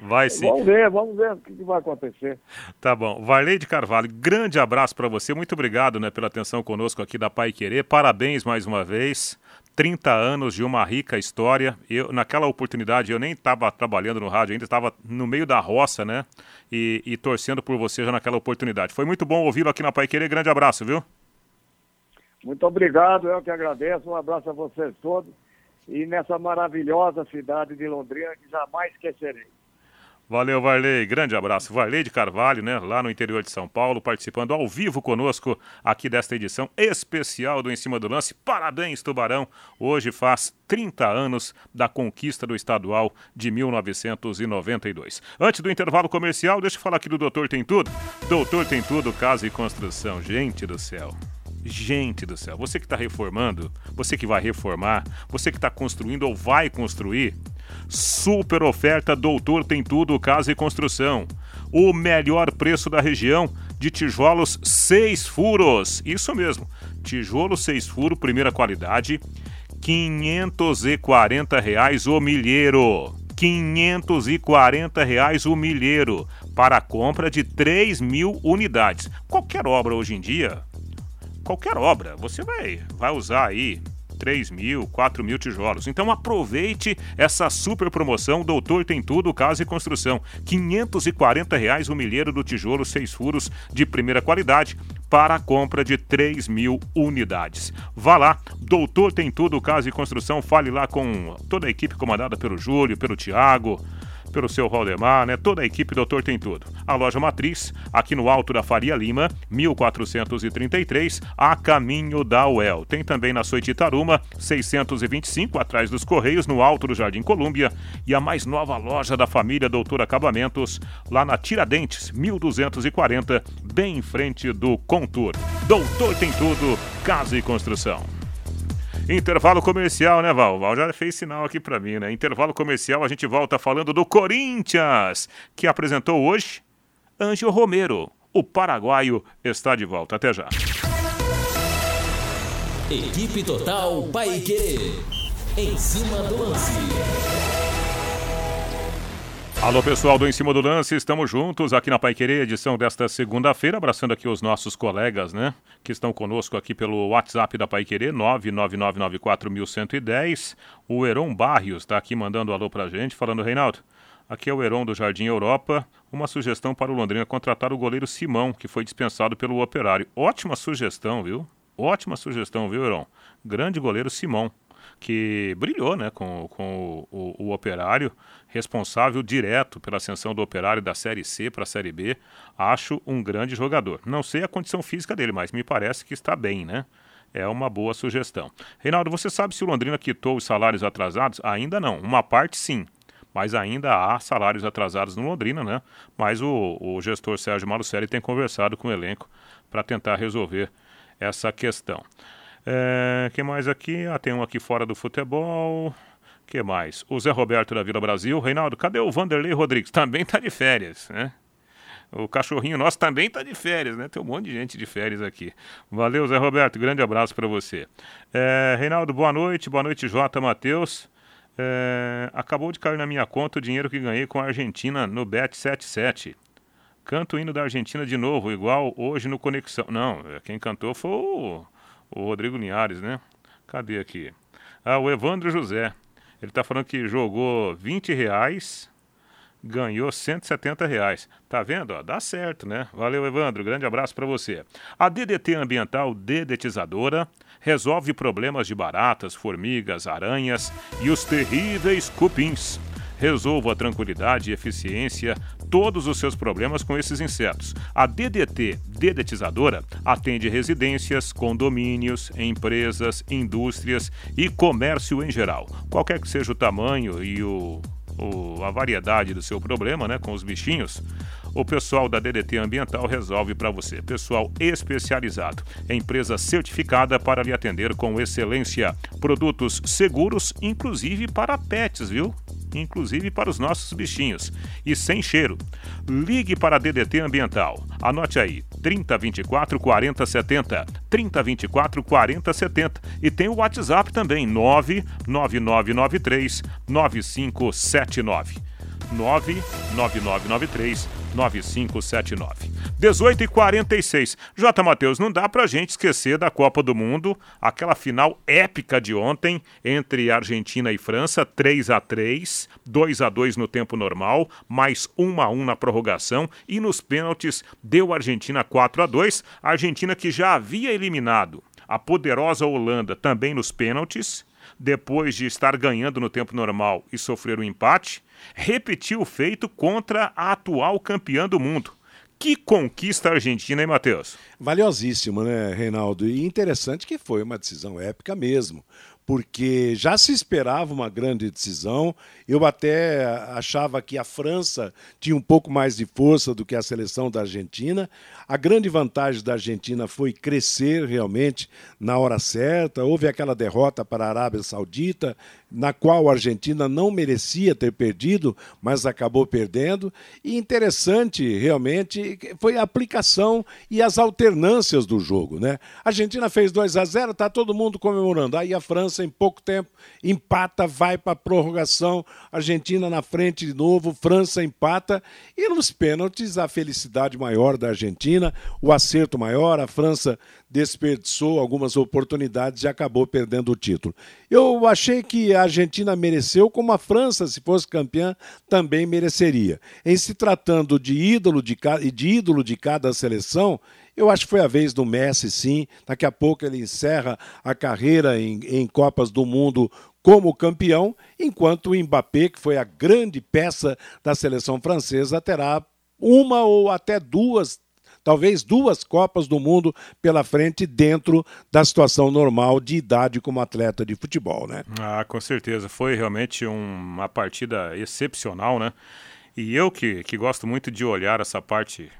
Vai sim. vamos ver, vamos ver o que, vai acontecer. Tá bom. Varley de Carvalho, grande abraço para você. Muito obrigado né, pela atenção conosco aqui da Pai Querer. Parabéns mais uma vez. 30 anos de uma rica história. Eu, naquela oportunidade, eu nem estava trabalhando no rádio, ainda estava no meio da roça, né? E, e torcendo por você já naquela oportunidade. Foi muito bom ouvi-lo aqui na Pai Querer. Grande abraço, viu? Muito obrigado, eu que agradeço. Um abraço a vocês todos. E nessa maravilhosa cidade de Londrina, que jamais esquecerei. Valeu, Varley. Grande abraço. Varley de Carvalho, né? Lá no interior de São Paulo, participando ao vivo conosco aqui desta edição especial do Em Cima do Lance. Parabéns, Tubarão. Hoje faz 30 anos da conquista do estadual de 1992. Antes do intervalo comercial, deixa eu falar aqui do Doutor Tem Tudo. Doutor Tem Tudo, Casa e Construção. Gente do céu. Gente do céu, você que está reformando, você que vai reformar, você que está construindo ou vai construir, super oferta Doutor Tem Tudo Casa e Construção. O melhor preço da região de tijolos seis furos. Isso mesmo, tijolo seis furos, primeira qualidade, 540 reais o milheiro. 540 reais o milheiro para a compra de 3 mil unidades. Qualquer obra hoje em dia qualquer obra, você vai, vai usar aí 3 mil, 4 mil tijolos. Então aproveite essa super promoção Doutor Tem Tudo Casa e Construção. 540 reais o milheiro do tijolo 6 furos de primeira qualidade para a compra de 3 mil unidades. Vá lá, Doutor Tem Tudo Casa e Construção, fale lá com toda a equipe comandada pelo Júlio, pelo Tiago, pelo seu Valdemar, né? Toda a equipe Doutor Tem Tudo. A loja matriz, aqui no Alto da Faria Lima, 1433, a caminho da UEL. Tem também na Soititaruma, 625, atrás dos Correios, no Alto do Jardim Colúmbia. E a mais nova loja da família Doutor Acabamentos, lá na Tiradentes, 1240, bem em frente do Contour. Doutor Tem Tudo, Casa e Construção. Intervalo comercial, né, Val? Val já fez sinal aqui pra mim, né? Intervalo comercial, a gente volta falando do Corinthians, que apresentou hoje Ângelo Romero. O paraguaio está de volta. Até já. Equipe Total Paique. Em cima do lance. Alô, pessoal do Em Cima do Lance, estamos juntos aqui na Pai edição desta segunda-feira, abraçando aqui os nossos colegas, né, que estão conosco aqui pelo WhatsApp da Pai Querer, 999941110. O Heron Barrios está aqui mandando alô pra gente, falando, Reinaldo, aqui é o Heron do Jardim Europa, uma sugestão para o Londrina contratar o goleiro Simão, que foi dispensado pelo Operário. Ótima sugestão, viu? Ótima sugestão, viu, Heron? Grande goleiro Simão que brilhou né, com, com o, o, o, Operário, responsável direto pela ascensão do Operário da Série C para a Série B. Acho um grande jogador. Não sei a condição física dele, mas me parece que está bem, né? é uma boa sugestão. Reinaldo, você sabe se o Londrina quitou os salários atrasados? Ainda não. Uma parte sim. Mas ainda há salários atrasados no Londrina, né? Mas o, o gestor Sérgio Malucelli tem conversado com o elenco para tentar resolver essa questão. É, mais aqui? Ah, tem um aqui fora do futebol. que mais? O Zé Roberto da Vila Brasil. Reinaldo, cadê o Vanderlei Rodrigues? Também está de férias, né? O cachorrinho nosso também está de férias, né? Tem um monte de gente de férias aqui. Valeu, Zé Roberto. Grande abraço para você. É, Reinaldo, boa noite. Boa noite, Jota Matheus. É, acabou de cair na minha conta o dinheiro que ganhei com a Argentina no Bet77. Canto o hino da Argentina de novo, igual hoje no Conexão. Não, quem cantou foi o, o Rodrigo Linhares, né? Cadê aqui? Ah, o Evandro José. Ele está falando que jogou 20 reais ganhou 170 reais. Tá vendo? Ó, dá certo, né? Valeu, Evandro. Grande abraço para você. A DDT Ambiental Dedetizadora resolve problemas de baratas, formigas, aranhas e os terríveis cupins. Resolva a tranquilidade e eficiência todos os seus problemas com esses insetos. A DDT Dedetizadora atende residências, condomínios, empresas, indústrias e comércio em geral. Qualquer que seja o tamanho e o o, a variedade do seu problema, né, com os bichinhos, o pessoal da DDT Ambiental resolve para você. Pessoal especializado, empresa certificada para lhe atender com excelência. Produtos seguros, inclusive para pets, viu? Inclusive para os nossos bichinhos. E sem cheiro. Ligue para a DDT Ambiental. Anote aí: 3024 4070. 3024 4070. E tem o WhatsApp também: 99993 9579. 99993 9579. 18 e 46. J. Matheus, não dá pra gente esquecer da Copa do Mundo, aquela final épica de ontem entre Argentina e França, 3 a 3 2 a 2 no tempo normal, mais 1 a 1 na prorrogação e nos pênaltis deu a Argentina 4 a 2 a Argentina que já havia eliminado a poderosa Holanda também nos pênaltis, depois de estar ganhando no tempo normal e sofrer um empate, repetiu o feito contra a atual campeã do mundo. Que conquista argentina, hein, Matheus? Valiosíssimo, né, Reinaldo? E interessante que foi uma decisão épica mesmo porque já se esperava uma grande decisão. Eu até achava que a França tinha um pouco mais de força do que a seleção da Argentina. A grande vantagem da Argentina foi crescer realmente na hora certa. Houve aquela derrota para a Arábia Saudita, na qual a Argentina não merecia ter perdido, mas acabou perdendo. E interessante, realmente, foi a aplicação e as alternâncias do jogo. Né? A Argentina fez 2 a 0 está todo mundo comemorando. Aí a França, em pouco tempo, empata, vai para a prorrogação. Argentina na frente de novo, França empata. E nos pênaltis, a felicidade maior da Argentina, o acerto maior. A França desperdiçou algumas oportunidades e acabou perdendo o título. Eu achei que a Argentina mereceu, como a França, se fosse campeã, também mereceria. Em se tratando de ídolo de, de ídolo de cada seleção, eu acho que foi a vez do Messi, sim. Daqui a pouco ele encerra a carreira em, em Copas do Mundo como campeão, enquanto o Mbappé, que foi a grande peça da seleção francesa, terá uma ou até duas talvez duas Copas do Mundo pela frente dentro da situação normal de idade como atleta de futebol, né? Ah, com certeza. Foi realmente um, uma partida excepcional, né? E eu que, que gosto muito de olhar essa parte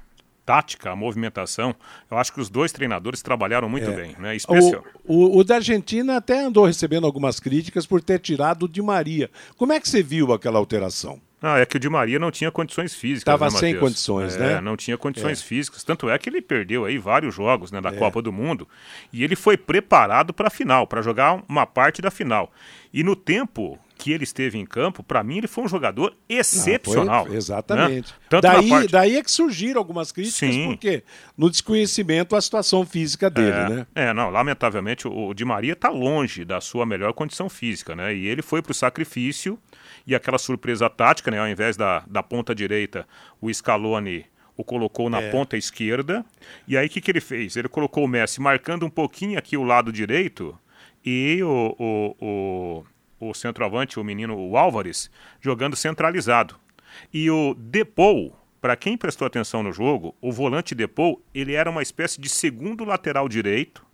tática, a movimentação, eu acho que os dois treinadores trabalharam muito é. bem, né? Especial. O, o, o, da Argentina até andou recebendo algumas críticas por ter tirado o Di Maria. Como é que você viu aquela alteração? Ah, é que o Di Maria não tinha condições físicas. Estava né, sem condições, é, né? Não tinha condições é. físicas. Tanto é que ele perdeu aí vários jogos né, da é. Copa do Mundo. E ele foi preparado para a final, para jogar uma parte da final. E no tempo que ele esteve em campo, para mim ele foi um jogador excepcional. Não, foi, exatamente. Né? daí, parte... daí é que surgiram algumas críticas, Sim. porque no desconhecimento a situação física dele, é, né? É, não, lamentavelmente o, o Di Maria está longe da sua melhor condição física, né? E ele foi para o sacrifício e aquela surpresa tática, né? Ao invés da, da ponta direita, o Scaloni o colocou na é. ponta esquerda. E aí o que, que ele fez? Ele colocou o Messi marcando um pouquinho aqui o lado direito e o, o, o, o centroavante, o menino o Álvares, jogando centralizado. E o Depou, para quem prestou atenção no jogo, o volante Depou, ele era uma espécie de segundo lateral direito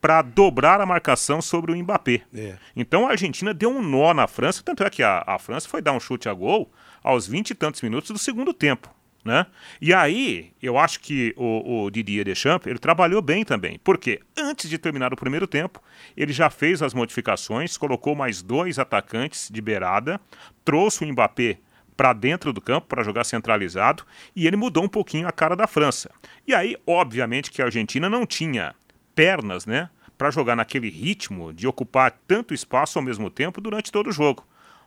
para dobrar a marcação sobre o Mbappé. É. Então a Argentina deu um nó na França, tanto é que a, a França foi dar um chute a gol aos 20 e tantos minutos do segundo tempo. Né? E aí, eu acho que o, o Didier Deschamps, ele trabalhou bem também. Porque antes de terminar o primeiro tempo, ele já fez as modificações, colocou mais dois atacantes de beirada, trouxe o Mbappé para dentro do campo para jogar centralizado e ele mudou um pouquinho a cara da França. E aí, obviamente que a Argentina não tinha pernas, né, para jogar naquele ritmo de ocupar tanto espaço ao mesmo tempo durante todo o jogo.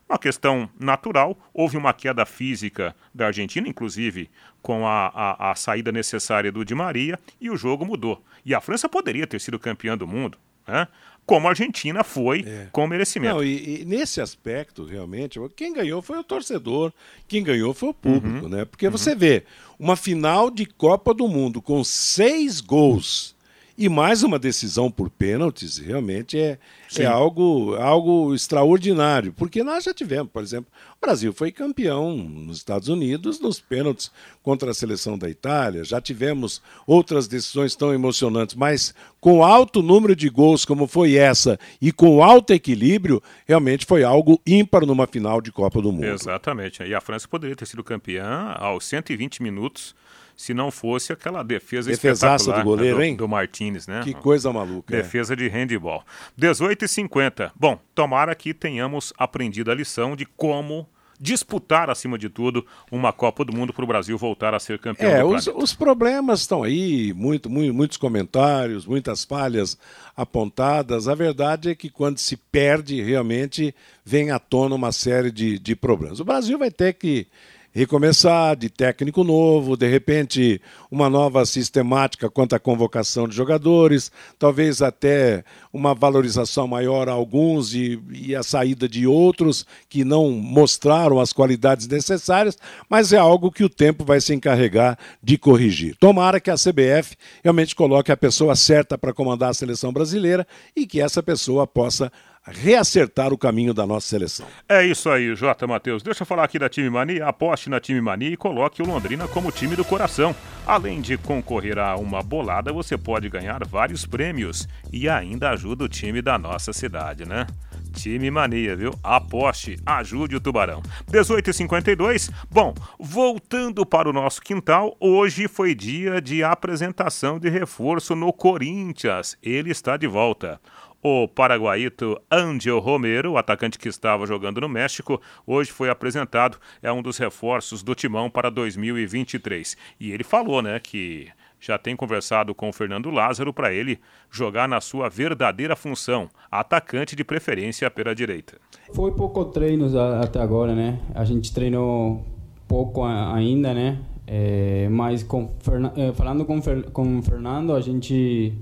Uma questão natural, houve uma queda física da Argentina, inclusive com a, a, a, saída necessária do Di Maria, e o jogo mudou. E a França poderia ter sido campeã do mundo, né? como a Argentina foi é. com merecimento. Não, e, e, nesse aspecto, realmente, quem ganhou foi o torcedor, quem ganhou foi o público, uhum. né? Porque uhum. você vê uma final de Copa do Mundo com seis gols e mais uma decisão por pênaltis realmente é, é algo, algo extraordinário, porque nós já tivemos, por exemplo, o Brasil foi campeão nos Estados Unidos nos pênaltis contra a seleção da Itália, já tivemos outras decisões tão emocionantes, mas com alto número de gols como foi essa e com alto equilíbrio, realmente foi algo ímpar numa final de Copa do Mundo. Exatamente. E a França poderia ter sido campeã aos 120 minutos se não fosse aquela defesa Defesaça do goleiro, né, do, hein? Do Martinez, né? Que coisa maluca. É. Defesa é. de handball. 18 e 50. Bom, tomara que tenhamos aprendido a lição de como disputar, acima de tudo, uma Copa do Mundo para o Brasil voltar a ser campeão é, do os, os, problemas estão aí, muito, muito, muitos comentários, muitas falhas apontadas. A verdade é que quando se perde, realmente vem à tona uma série de, de problemas. O Brasil vai ter que recomeçar, de técnico novo, de repente uma nova sistemática quanto à convocação de jogadores, talvez até uma valorização maior a alguns e, e a saída de outros que não mostraram as qualidades necessárias, mas é algo que o tempo vai se encarregar de corrigir. Tomara que a CBF realmente coloque a pessoa certa para comandar a seleção brasileira e que essa pessoa possa reacertar o caminho da nossa seleção. É isso aí, Jota Matheus. Deixa eu falar aqui da Time Mania. Aposte na Time Mania e coloque o Londrina como time do coração. Além de concorrer a uma bolada, você pode ganhar vários prêmios e ainda ajuda o time da nossa cidade, né? Time Mania, viu? Aposte, ajude o Tubarão. 18h52. Bom, voltando para o nosso quintal, hoje foi dia de apresentação de reforço no Corinthians. Ele está de volta. O paraguaito Angel Romero, atacante que estava jogando no México, hoje foi apresentado, é um dos reforços do Timão para 2023. E ele falou, né, que já tem conversado com o Fernando Lázaro para ele jogar na sua verdadeira função, atacante de preferência pela direita. Foi pouco treinos até agora, né? A gente treinou pouco ainda, né? É, mas com, é, falando com, com o Fernando, a gente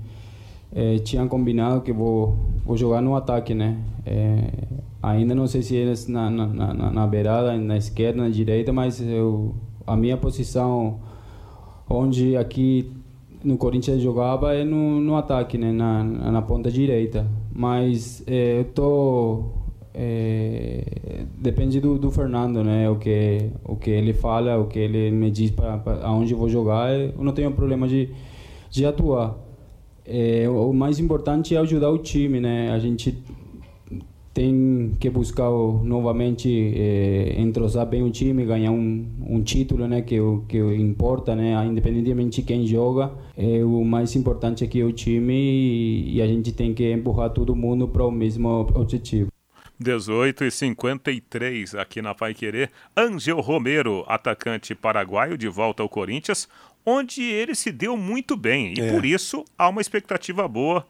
é, tinha combinado que vou, vou jogar no ataque, né? É, ainda não sei se eles na, na, na, na beirada, na esquerda, na direita, mas eu, a minha posição onde aqui no Corinthians jogava é no, no ataque, né? Na, na ponta direita. Mas é, eu tô é, depende do, do, Fernando, né? O que o que ele fala, o que ele me diz para aonde vou jogar, eu não tenho problema de de atuar é, o mais importante é ajudar o time, né? A gente tem que buscar novamente é, entrosar bem o time, ganhar um, um título, né? Que que importa, né? Independentemente de quem joga, é, o mais importante aqui é o time e, e a gente tem que empurrar todo mundo para o mesmo objetivo. 18 e 53 aqui na Pai Querer. Angel Romero, atacante paraguaio, de volta ao Corinthians onde ele se deu muito bem. E é. por isso há uma expectativa boa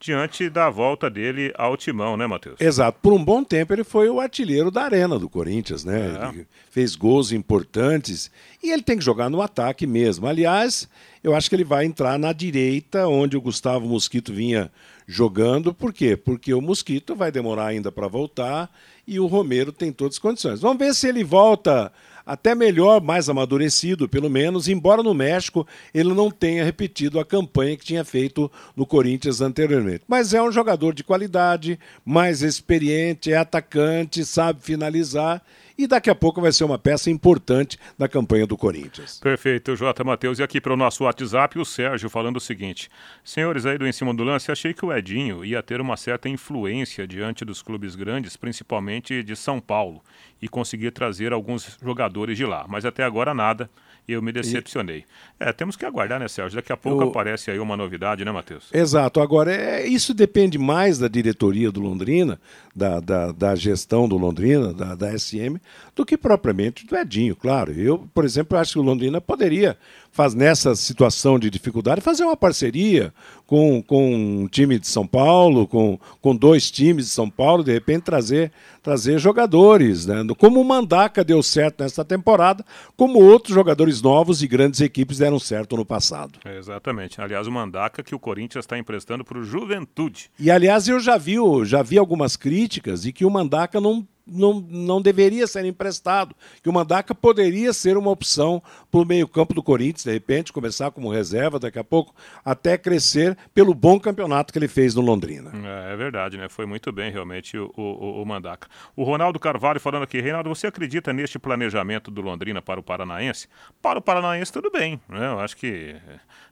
diante da volta dele ao timão, né, Matheus? Exato. Por um bom tempo ele foi o artilheiro da arena do Corinthians, né? É. Ele fez gols importantes e ele tem que jogar no ataque mesmo. Aliás, eu acho que ele vai entrar na direita, onde o Gustavo Mosquito vinha jogando. Por quê? Porque o Mosquito vai demorar ainda para voltar e o Romero tem todas as condições. Vamos ver se ele volta até melhor, mais amadurecido, pelo menos, embora no México ele não tenha repetido a campanha que tinha feito no Corinthians anteriormente. Mas é um jogador de qualidade, mais experiente, é atacante, sabe finalizar e daqui a pouco vai ser uma peça importante na campanha do Corinthians. Perfeito, Jota Matheus. E aqui para o nosso WhatsApp, o Sérgio falando o seguinte: Senhores aí do Em Cima do Lance, achei que o Edinho ia ter uma certa influência diante dos clubes grandes, principalmente de São Paulo, e conseguir trazer alguns jogadores de lá. Mas até agora nada eu me decepcionei. É, temos que aguardar, né, Sérgio? Daqui a pouco aparece aí uma novidade, né, Matheus? Exato. Agora, é, isso depende mais da diretoria do Londrina, da, da, da gestão do Londrina, da, da SM, do que propriamente do Edinho, claro. Eu, por exemplo, acho que o Londrina poderia faz nessa situação de dificuldade fazer uma parceria com, com um time de São Paulo, com, com dois times de São Paulo, de repente trazer, trazer jogadores, né? como o Mandaca deu certo nesta temporada, como outros jogadores novos e grandes equipes deram certo no passado. É, exatamente. Aliás, o Mandaca que o Corinthians está emprestando para o Juventude. E aliás, eu já vi, já vi algumas críticas de que o Mandaca não não, não deveria ser emprestado, que o Mandaca poderia ser uma opção para o meio-campo do Corinthians, de repente, começar como reserva daqui a pouco, até crescer pelo bom campeonato que ele fez no Londrina. É, é verdade, né? Foi muito bem, realmente, o, o, o Mandaca. O Ronaldo Carvalho falando aqui, Reinaldo, você acredita neste planejamento do Londrina para o Paranaense? Para o Paranaense, tudo bem, né? Eu acho que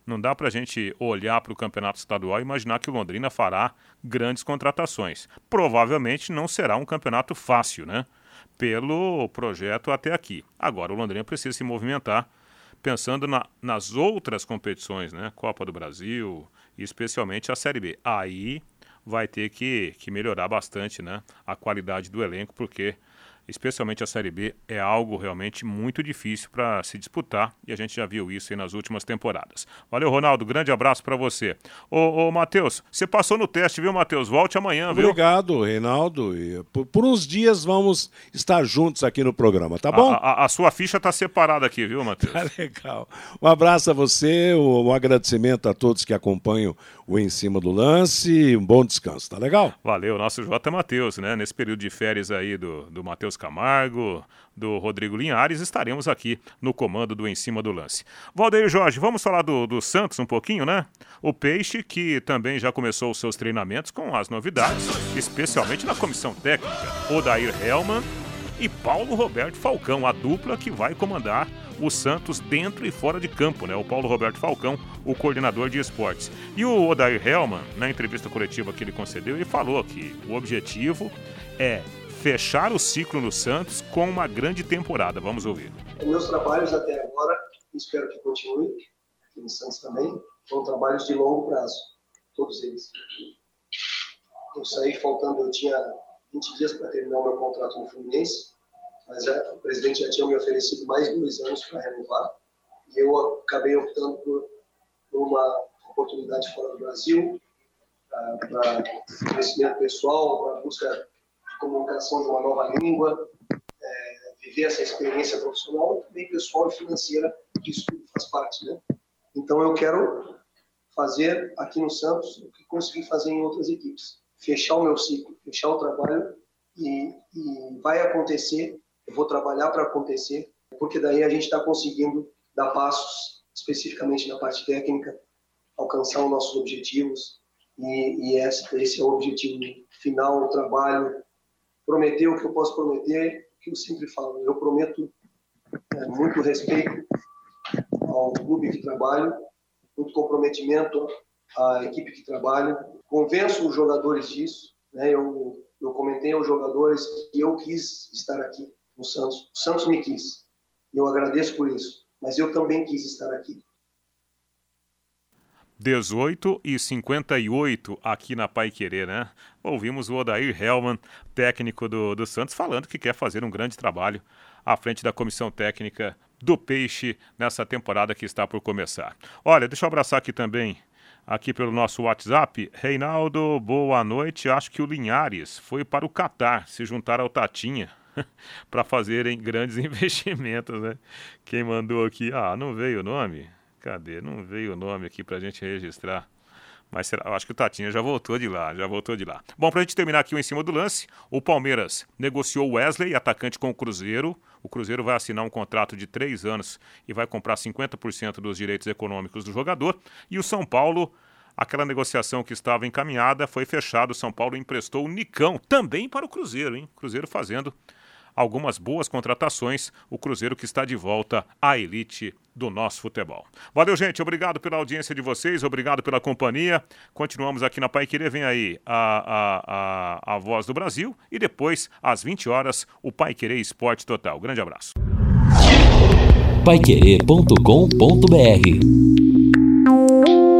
não dá para a gente olhar para o campeonato estadual e imaginar que o Londrina fará grandes contratações. Provavelmente não será um campeonato fácil, né? Pelo projeto até aqui. Agora, o Londrina precisa se movimentar pensando na, nas outras competições, né? Copa do Brasil especialmente a Série B. Aí vai ter que, que melhorar bastante né? a qualidade do elenco, porque especialmente a Série B, é algo realmente muito difícil para se disputar e a gente já viu isso nas últimas temporadas. Valeu, Ronaldo, grande abraço para você. Ô, ô Matheus, você passou no teste, viu, Matheus? Volte amanhã, viu? Obrigado, Reinaldo. E por, por, uns dias vamos estar juntos aqui no programa, tá bom? A, a, a sua ficha tá separada aqui, viu, Matheus? Tá legal. Um abraço a você, um agradecimento a todos que acompanham o Em Cima do Lance, um bom descanso, tá legal? Valeu, nosso J. Matheus, né? Nesse período de férias aí do, do Matheus Camargo, do Rodrigo Linhares, estaremos aqui no comando do Em Cima do Lance. Valdeir Jorge, vamos falar do, do Santos um pouquinho, né? O Peixe, que também já começou os seus treinamentos com as novidades, especialmente na comissão técnica. Odair Hellman e Paulo Roberto Falcão, a dupla que vai comandar o Santos dentro e fora de campo, né? O Paulo Roberto Falcão, o coordenador de esportes. E o Odair Hellman, na entrevista coletiva que ele concedeu, ele falou que o objetivo é fechar o ciclo no Santos com uma grande temporada. Vamos ouvir. Meus trabalhos até agora, espero que continue, aqui no Santos também, são trabalhos de longo prazo, todos eles. Eu saí faltando, eu tinha 20 dias para terminar o meu contrato no Fluminense, mas é, o presidente já tinha me oferecido mais dois anos para renovar, e eu acabei optando por, por uma oportunidade fora do Brasil, para crescimento pessoal, para busca de comunicação de uma nova língua, é, viver essa experiência profissional também pessoal e financeira, que isso tudo faz parte, né? Então eu quero fazer aqui no Santos o que consegui fazer em outras equipes, fechar o meu ciclo, fechar o trabalho e, e vai acontecer, eu vou trabalhar para acontecer, porque daí a gente está conseguindo dar passos, especificamente na parte técnica, alcançar os nossos objetivos, e, e esse, esse, é o objetivo final, o trabalho. Prometer o que eu posso prometer, que eu sempre falo, eu prometo é, muito respeito ao clube que trabalho, muito comprometimento à equipe que trabalho, convenço os jogadores disso, né? eu eu comentei aos jogadores que eu quis estar aqui no Santos. O Santos me quis. Eu agradeço por isso. Mas eu também quis estar aqui. 18 e 58 aqui na Pai Querer, né? Ouvimos o Odair Hellman, técnico do, do Santos, falando que quer fazer um grande trabalho à frente da comissão técnica do Peixe nessa temporada que está por começar. Olha, deixa eu abraçar aqui também aqui pelo nosso WhatsApp. Reinaldo, boa noite. Acho que o Linhares foi para o Catar se juntar ao Tatinha para fazerem grandes investimentos, né? Quem mandou aqui? Ah, não veio o nome? Cadê? Não veio o nome aqui para a gente registrar. Mas será, eu acho que o Tatinha já voltou de lá, já voltou de lá. Bom, para a gente terminar aqui em cima do lance, o Palmeiras negociou Wesley, atacante com o Cruzeiro. O Cruzeiro vai assinar um contrato de três anos e vai comprar 50% dos direitos econômicos do jogador. E o São Paulo aquela negociação que estava encaminhada foi fechada. O São Paulo emprestou o Nicão também para o Cruzeiro, hein? Cruzeiro fazendo algumas boas contratações. O Cruzeiro que está de volta à elite do nosso futebol. Valeu, gente. Obrigado pela audiência de vocês, obrigado pela companhia. Continuamos aqui na Pai Querer. Vem aí a, a, a, a voz do Brasil e depois, às 20 horas, o Pai Querer Esporte Total. Grande abraço. Paiquerê.com.br